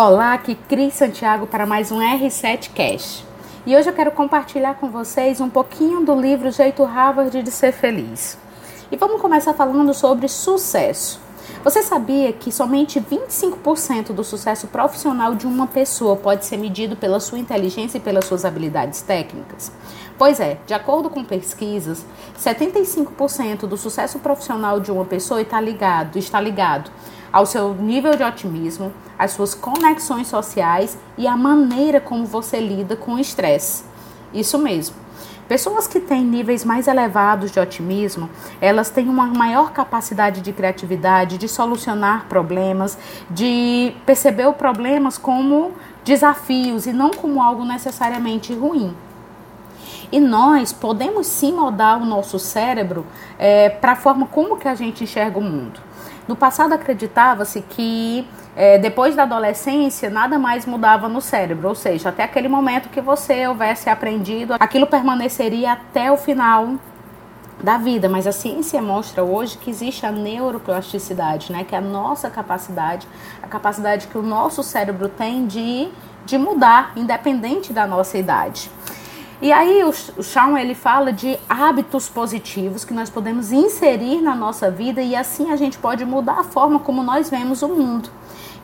Olá, aqui Cris Santiago para mais um R7 Cash. E hoje eu quero compartilhar com vocês um pouquinho do livro Jeito Harvard de Ser Feliz. E vamos começar falando sobre sucesso. Você sabia que somente 25% do sucesso profissional de uma pessoa pode ser medido pela sua inteligência e pelas suas habilidades técnicas? Pois é, de acordo com pesquisas, 75% do sucesso profissional de uma pessoa está ligado, está ligado ao seu nível de otimismo, às suas conexões sociais e à maneira como você lida com o estresse. Isso mesmo. Pessoas que têm níveis mais elevados de otimismo, elas têm uma maior capacidade de criatividade, de solucionar problemas, de perceber os problemas como desafios e não como algo necessariamente ruim. E nós podemos sim moldar o nosso cérebro é, para a forma como que a gente enxerga o mundo. No passado acreditava-se que é, depois da adolescência nada mais mudava no cérebro, ou seja, até aquele momento que você houvesse aprendido, aquilo permaneceria até o final da vida, mas a ciência mostra hoje que existe a neuroplasticidade, né, que é a nossa capacidade, a capacidade que o nosso cérebro tem de, de mudar, independente da nossa idade. E aí o, Shawn ele fala de hábitos positivos que nós podemos inserir na nossa vida e assim a gente pode mudar a forma como nós vemos o mundo.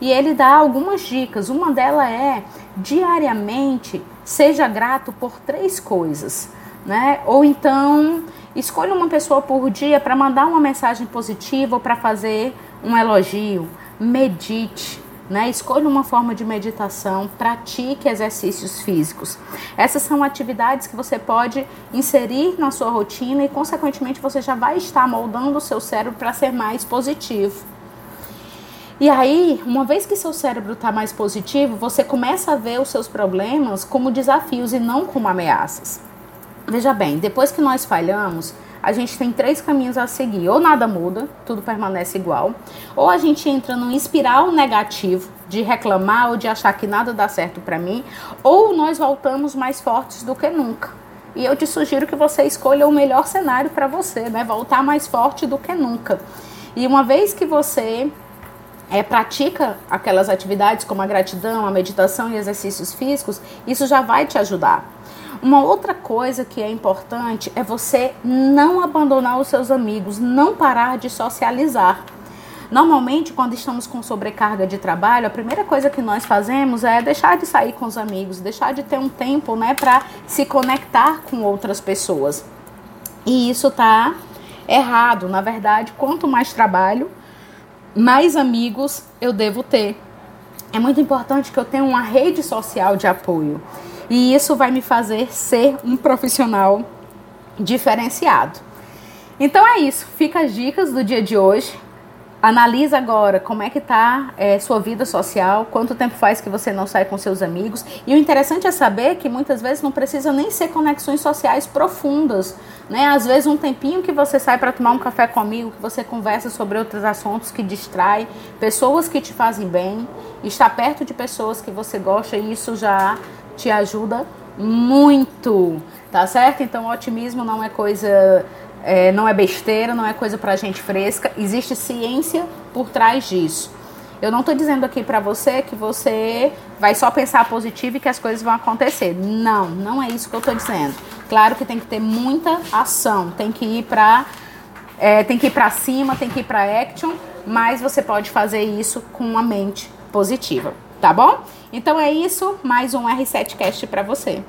E ele dá algumas dicas. Uma delas é diariamente seja grato por três coisas, né? Ou então escolha uma pessoa por dia para mandar uma mensagem positiva ou para fazer um elogio. Medite, né? Escolha uma forma de meditação, pratique exercícios físicos. Essas são atividades que você pode inserir na sua rotina e, consequentemente, você já vai estar moldando o seu cérebro para ser mais positivo. E aí, uma vez que seu cérebro está mais positivo, você começa a ver os seus problemas como desafios e não como ameaças. Veja bem, depois que nós falhamos, a gente tem três caminhos a seguir. Ou nada muda, tudo permanece igual, ou a gente entra num espiral negativo de reclamar ou de achar que nada dá certo para mim, ou nós voltamos mais fortes do que nunca. E eu te sugiro que você escolha o melhor cenário para você, né? Voltar mais forte do que nunca. E uma vez que você é, pratica aquelas atividades como a gratidão, a meditação e exercícios físicos, isso já vai te ajudar. Uma outra coisa que é importante é você não abandonar os seus amigos, não parar de socializar. Normalmente, quando estamos com sobrecarga de trabalho, a primeira coisa que nós fazemos é deixar de sair com os amigos, deixar de ter um tempo, né, para se conectar com outras pessoas. E isso tá errado. Na verdade, quanto mais trabalho, mais amigos eu devo ter. É muito importante que eu tenha uma rede social de apoio. E isso vai me fazer ser um profissional diferenciado. Então é isso. Fica as dicas do dia de hoje. Analisa agora como é que está é, sua vida social, quanto tempo faz que você não sai com seus amigos. E o interessante é saber que muitas vezes não precisa nem ser conexões sociais profundas. Né? Às vezes um tempinho que você sai para tomar um café comigo, que você conversa sobre outros assuntos que distrai, pessoas que te fazem bem, estar perto de pessoas que você gosta, e isso já te ajuda muito, tá certo? Então, otimismo não é coisa, é, não é besteira, não é coisa pra gente fresca, existe ciência por trás disso. Eu não estou dizendo aqui para você que você vai só pensar positivo e que as coisas vão acontecer. Não, não é isso que eu estou dizendo. Claro que tem que ter muita ação, tem que ir para é, tem que ir para cima, tem que ir para action, mas você pode fazer isso com uma mente positiva tá bom? Então é isso, mais um R7Cast para você.